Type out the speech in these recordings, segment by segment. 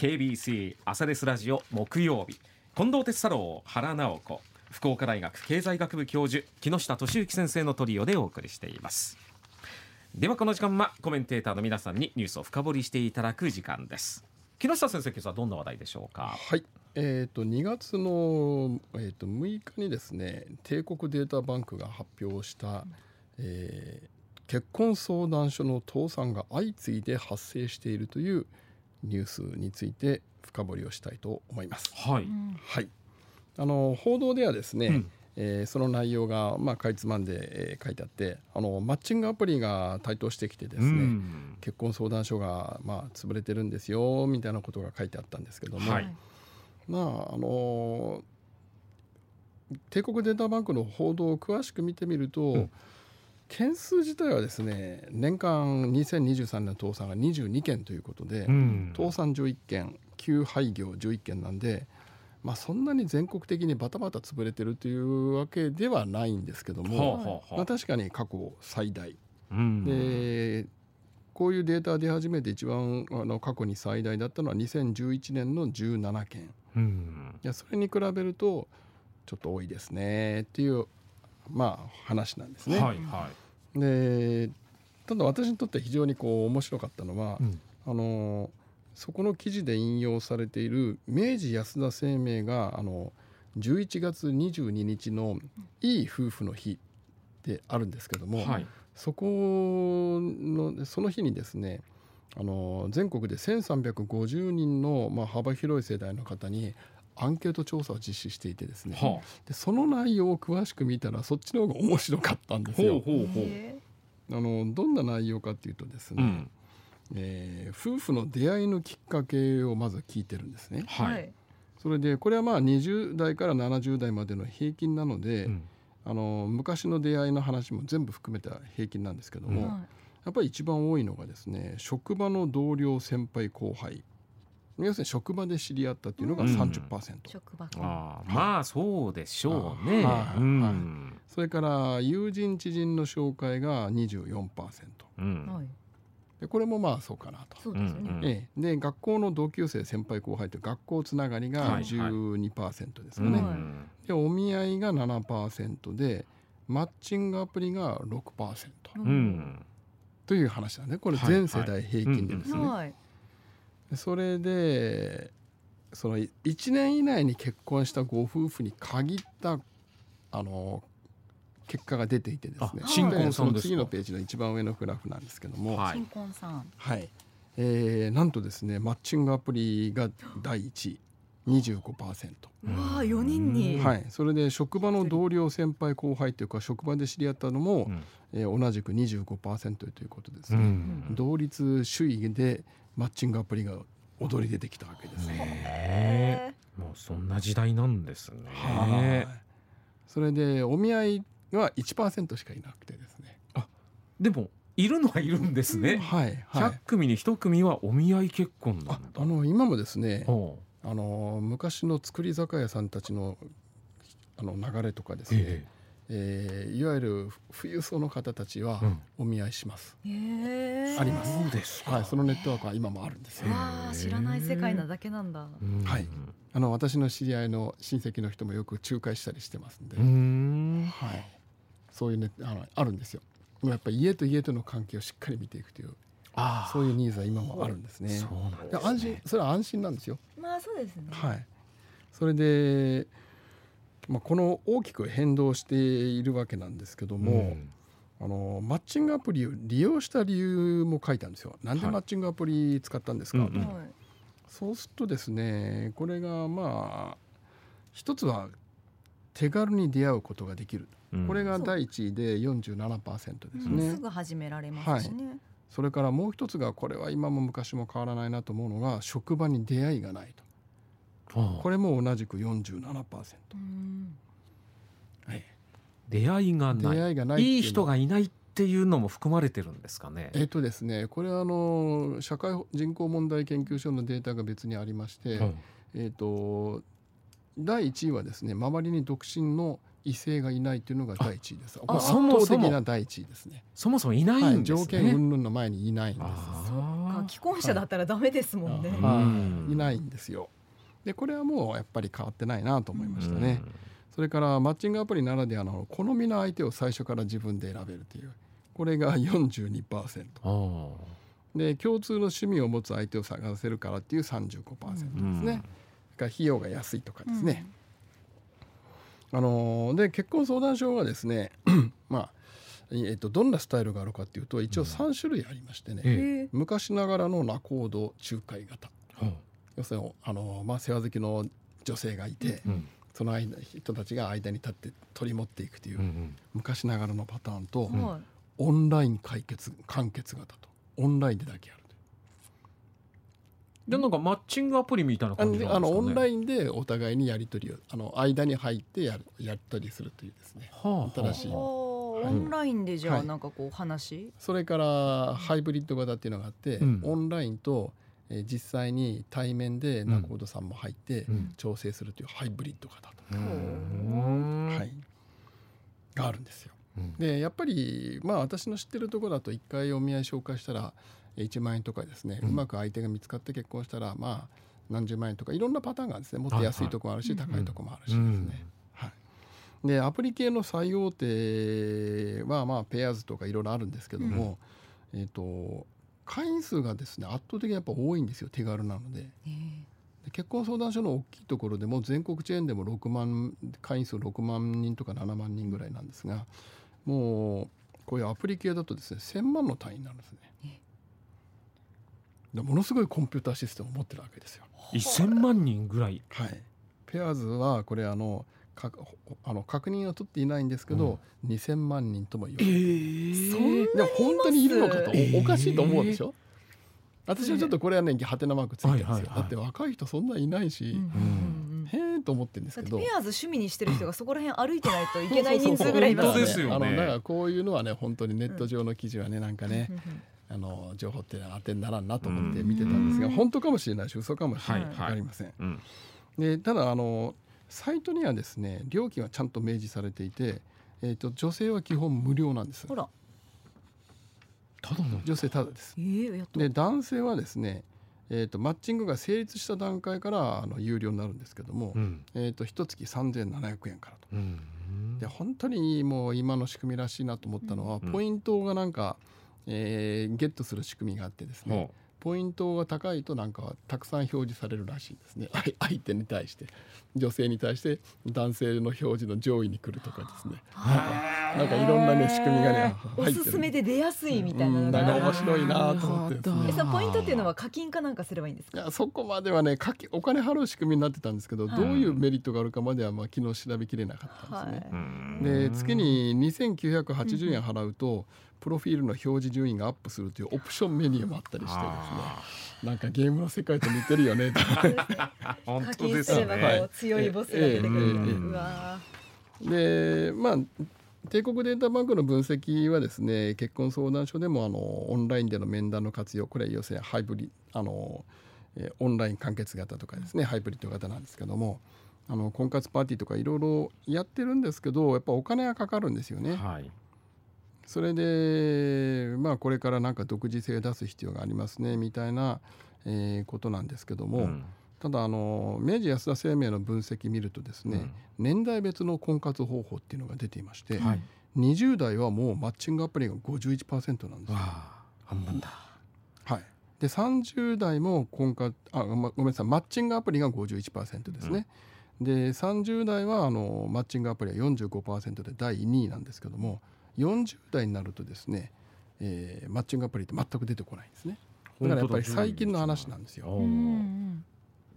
KBC 朝レスラジオ木曜日。近藤哲太郎原直子。福岡大学経済学部教授木下俊之先生のトリオでお送りしています。ではこの時間はコメンテーターの皆さんにニュースを深掘りしていただく時間です。木下先生今朝はどんな話題でしょうか？はい。えーと、2月の、えーと、6日にですね帝国データバンクが発表した、えー、結婚相談所の倒産が相次いで発生しているというニュースについて深掘りをしたいと思います。はい、はい、あの報道ではですね、うん。えー、その内容が、まあ、かいつまんで、えー、書いてあってあのマッチングアプリが台頭してきてですね、うん、結婚相談所が、まあ、潰れてるんですよみたいなことが書いてあったんですけども、はい、まああの帝国データバンクの報道を詳しく見てみると、うん、件数自体はですね年間2023年の倒産が22件ということで、うん、倒産11件休廃業11件なんで、まあ、そんなに全国的にバタバタ潰れてるというわけではないんですけども、まあ、確かに過去最大、うん、でこういうデータ出始めて一番あの過去に最大だったのは2011年の17件。うん、いやそれに比べるとちょっと多いですねっていうまあ話なんですね。はいはい、でただ私にとって非常にこう面白かったのは、うん、あのそこの記事で引用されている明治安田生命があの11月22日のいい夫婦の日であるんですけども、はい、そこのその日にですねあの全国で1350人の、まあ、幅広い世代の方にアンケート調査を実施していてですね、はあ、でその内容を詳しく見たらそっちの方が面白かったんですよ。ほうほうほう。あのどんな内容かというとですね、うん、えー、夫婦の出会いのきっかけをまず聞いてるんですね。はい、それでこれはまあ20代から70代までの平均なので、うん、あの昔の出会いの話も全部含めた平均なんですけども、うんやっぱり一番多いのがですね職場の同僚先輩後輩要するに職場で知り合ったっていうのが30%、うん、職場あまあそうでしょうね、はいうん、それから友人知人の紹介が24%、うん、でこれもまあそうかなと。そうですね、えで学校の同級生先輩後輩という学校つながりが12%ですかね、はいはい、でお見合いが7%でマッチングアプリが6%、うん。という話だねこれ全世代平均でですね。はいはい。うん、それでその1年以内に結婚したご夫婦に限ったあの結果が出ていてですね。新婚さん次のページの一番上のグラフなんですけども、はい、新婚さん。はい。えー、なんとですねマッチングアプリが第1位25%。わあ4人に、はい、それで職場の同僚先輩後輩というか職場で知り合ったのも、うん、えー、同じく25%ということですね、うん、同率首位でマッチングアプリが踊り出てきたわけですね。もうそんな時代なんですね。はいそれでお見合いは1%しかいなくてですね。あでもいるのはいるんですね。はい、はい、100組に1組はお見合い結婚なんだ。あの今もですね。あの昔の造り酒屋さんたちのあの流れとかですね、ええー、いわゆる富裕層の方たちはお見合いします。うん、あります。そうですはい、そのネットワークは今もあるんですよ。あ知らない世界なだけなんだ。はい。あの私の知り合いの親戚の人もよく仲介したりしてますんで、んはい。そういうねあのあるんですよ。やっぱり家と家との関係をしっかり見ていくというあそういうニーズは今もあるんですね。そうなんです、ね、安心それは安心なんですよ。まあそうですね。はい。それで、まあ、この大きく変動しているわけなんですけども、うん、あのマッチングアプリを利用した理由も書いたんですよ。なんでマッチングアプリ使ったんですか、はい、そうするとですねこれがまあ一つは手軽に出会うことができる、うん、これが第一位で47%ですね、うん、すぐ始められますしね、はいそれからもう一つがこれは今も昔も変わらないなと思うのが職場に出会いがないと、これも同じく47%、はい、出会いがない。出会いがないいい人がいないっていうのも含まれてるんですかね。えっ、とですねこれはあの社会人口問題研究所のデータが別にありまして、えっ、と第1位はですね周りに独身の異性がいないというのが第一位です。これそもそも倒的な第一位ですね。そもそもいないはい、んですね、条件云々の前にいないんです。あ既婚者だったらダメですもんね。うんはい、いないんですよ。でこれはもうやっぱり変わってないなと思いましたね。それからマッチングアプリならではの好みの相手を最初から自分で選べるというこれが42%あで共通の趣味を持つ相手を探せるからっていう35%ですね。うんそれから費用が安いとかですね。あのーで結婚相談所がですね まあ、えー、とどんなスタイルがあるかっていうと一応3種類ありましてね、えへえ。昔ながらの仲人仲介型あ要するにあの、まあ、世話好きの女性がいて、うんその間人たちが間に立って取り持っていくという、うんうん昔ながらのパターンと、はいオンライン解決完結型とオンラインでだけやるとでなんかマッチングアプリみたいなあの感じなんですかね？あのオンラインでお互いにやり取りをあの間に入ってやるやり取りするというですね。はあ新しい。あ。ーオンラインでじゃはい。あなんかこう話、それからハイブリッド型っていうのがあって、うん。オンラインと、えー実際に対面で仲人さんも入ってうん。調整するというハイブリッド型と、うん。はい、があるんですよ。うん。でやっぱりまあ私の知ってるところだと1回お見合い紹介したらえー1万円とかですね、ううんまく相手が見つかって結婚したらまあ何十万円とかいろんなパターンがですね。もっと安いところもあるし、高いところもあるしですね。はい、でアプリ系の最大手はまあペアーズとかいろいろあるんですけども、えっ、と会員数がですね圧倒的にやっぱ多いんですよ手軽なので。えで結婚相談所の大きいところでも全国チェーンでも6万会員数6万人とか7万人ぐらいなんですがもうこういうアプリ系だとですね1,000万の単位になるんですね。でものすごいコンピューターシステムを持ってるわけですよ。1000万人ぐらい。はい、ペアーズはこれあのかあの確認は取っていないんですけど、2,000万人とも言われてる。えそんなでも本当にいるのかとえー。おおかしいと思うでしょ、私はちょっとこれはねハテナマークついてるんですよ、はいはいはい。だって若い人そんないないし、うん。うん。うんへえと思ってるんですけど。てペアーズ趣味にしてる人がそこら辺歩いてないといけない人数ぐらいいます本当ですよね。あのだからこういうのはね本当にネット上の記事はねなんかね、うんうんあの情報って当てにならんなと思って見てたんですが、うん本当かもしれないし嘘かもしれない、はかりません。うん。でただあのサイトにはですね料金はちゃんと明示されていて、えー、と女性は基本無料なんです。ほら。ただの。女性ただです。えー、で男性はですね、えー、とマッチングが成立した段階からあの有料になるんですけども、うん。えー、と一月3700円からと。うん。で本当にもう今の仕組みらしいなと思ったのは、うん。ポイントがなんか、えーゲットする仕組みがあってですね、ほポイントが高いとなんかたくさん表示されるらしいですね。相相手に対して。女性に対して男性の表示の上位に来るとかですね。なんかいろんなね仕組みがねお入ってる。すすめで出やすいみたいな。なんか面白いなと思ってですね。えそのポイントっていうのは課金かなんかすればいいんですか？いやそこまではねかきお金払う仕組みになってたんですけど、はい。どういうメリットがあるかまではまあ昨日調べきれなかったんですね。はうん。で月に2980円払うと、プロフィールの表示順位がアップするというオプションメニューもあったりしてですね。あなんかゲームの世界と似てるよね。本課当ですね。強いボスが出てくる、でまあ帝国データバンクの分析はですね結婚相談所でもあのオンラインでの面談の活用これは要するにハイブリあの、えーオンライン完結型とかですねハイブリッド型なんですけどもあの婚活パーティーとかいろいろやってるんですけどやっぱお金がかかるんですよね。はいそれでまあこれからなんか独自性出す必要がありますねみたいな、えーことなんですけども、うん。ただあの明治安田生命の分析見るとですね、年代別の婚活方法っていうのが出ていまして、はい。20代はもうマッチングアプリが51%なんですよ。半分だ。はい、で30代も婚活あ、ま、ごめんなさいマッチングアプリが51%ですね。で30代はあのマッチングアプリは45%で第2位なんですけども40代になるとですね、えーマッチングアプリって全く出てこないんですね。だ。からやっぱり最近の話なんですよ。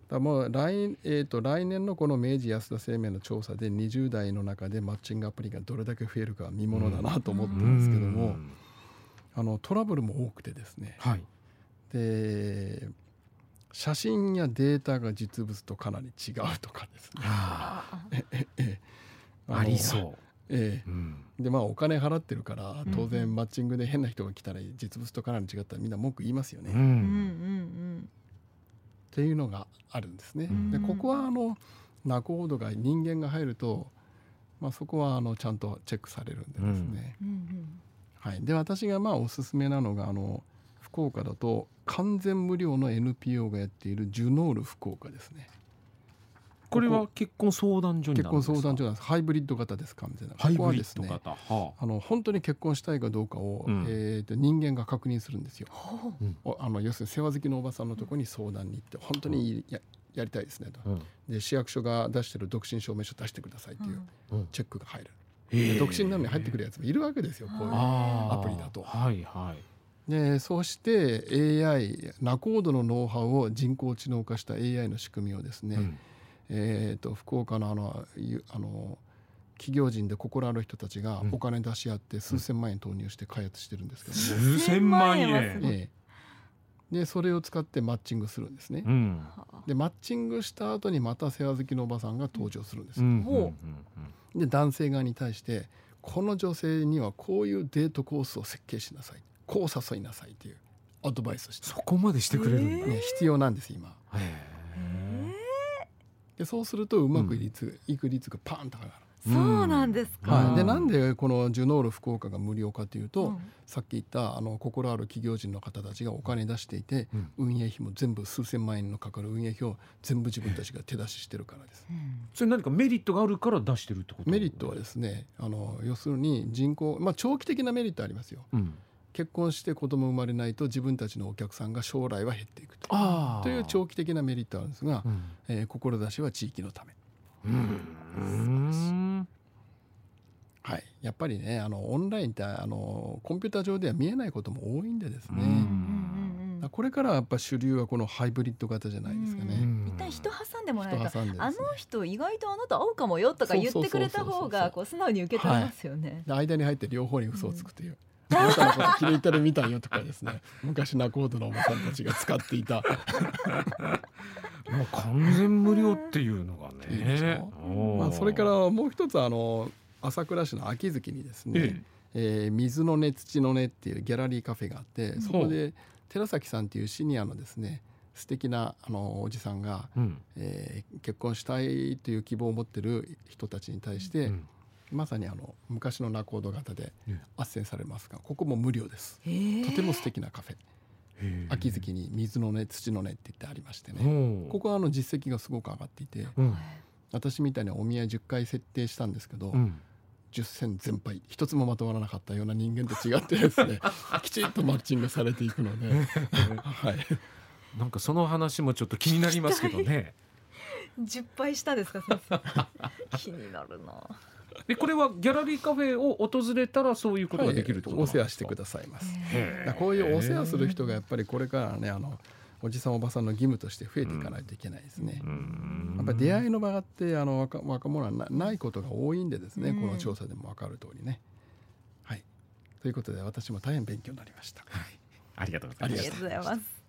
だもう来,、えー、と来年のこの明治安田生命の調査で20代の中でマッチングアプリがどれだけ増えるかは見ものだなと思ってるんですけども、うん。あのトラブルも多くてですね。はい。で写真やデータが実物とかなり違うとかですね。あ ありそうえうん。えでまあお金払ってるから当然マッチングで変な人が来たら実物とかなり違ったらみんな文句言いますよね。うん。うんんていうのがあるんですね。うん。でここはあの仲人が人間が入るとまあ、そこはあのちゃんとチェックされるんでですね、はい、で私がまあおすすめなのがあの福岡だと完全無料の NPO がやっているジュノール福岡ですねこれは結婚相談所に結婚なるんですか？相談所なんです。ハイブリッド型です完全な。ハイブリここはですねッド型、はあ。の本当に結婚したいかどうかを、うん。えーと人間が確認するんですよ。あ。の要するに世話好きのおばさんのところに相談に行って本当にややりたいですねと。あ、うん。で市役所が出してる独身証明書出してくださいっていううん。チェックが入る、独身なのに入ってくるやつもいるわけですよこういうアプリだと。はいはい。でそうして AI ナコードのノウハウを人工知能化した AI の仕組みをですね、うんえー、と福岡のあのゆあの企業人で心ある人たちがうん。お金出し合って数千万円投入して開発してるんですけど。も、数千万円。ええ。でそれを使ってマッチングするんですね。うん。でマッチングした後にまた世話好きのおばさんが登場するんですよ。うん。ほで男性側に対してこの女性にはこういうデートコースを設計しなさい。こう誘いなさいっていうアドバイスをして、そこまでしてくれるんだ、ね、必要なんです今。へでそうするとうまくい率、いく率がパーンと上がる。そうなんですか。はい、でうんなんでこのジュノール福岡が無料かというと、うんさっき言ったあの心ある企業人の方たちがお金出していて、うん運営費も全部数千万円のかかる運営費を全部自分たちが手出ししてるからです。それ何かメリットがあるから出してるってこと？メリットはですねあの要するに人口、まあ、長期的なメリットありますよ。うん結婚して子供生まれないと自分たちのお客さんが将来は減っていくと。ああ。という長期的なメリットあるんですがう、ん。えー志は地域のため。うん。はい、やっぱりねあのオンラインってあのコンピューター上では見えないことも多いんでですね、うん。うんうんうんこれからはやっぱ主流はこのハイブリッド型じゃないですかね。うん。一旦人挟んでもらえたね。あの人意外とあなた合うかもよとか言ってくれた方がこう素直に受け取れますよね。で間に入って両方に嘘をつくという。あなたのこと気に入ってるみたいよとかですね。昔ナコードのおばさんたちが使っていた。もう完全無料っていうのがね。まあ、それからもう一つあの朝倉市の秋月にですね、えー水の根土の根っていうギャラリーカフェがあってそこで寺崎さんっていうシニアのですね素敵なあのおじさんが、うん。えー結婚したいという希望を持ってる人たちに対して、うんまさにあの昔のナコード型でうん斡旋されますがここも無料です。とても素敵なカフェ。秋月に水の根土の根って言ってありましてね。ここはあの実績がすごく上がっていてうん。私みたいにお見合い10回設定したんですけど、うん。10戦全敗。一つもまとまらなかったような人間と違ってですね きちんとマッチングされていくので、はい、なんかその話もちょっと気になりますけどね。10敗したですか先生。気になるな。でこれはギャラリーカフェを訪れたらそういうことができるってことお世話してくださいます。こういうお世話する人がやっぱりこれからねあのおじさんおばさんの義務として増えていかないといけないですね。うんやっぱり出会いの場ってあの若若者はなないことが多いんでですね、うんこの調査でも分かる通りね。はいということで私も大変勉強になりました。ありがとうござあいますりがとうございます。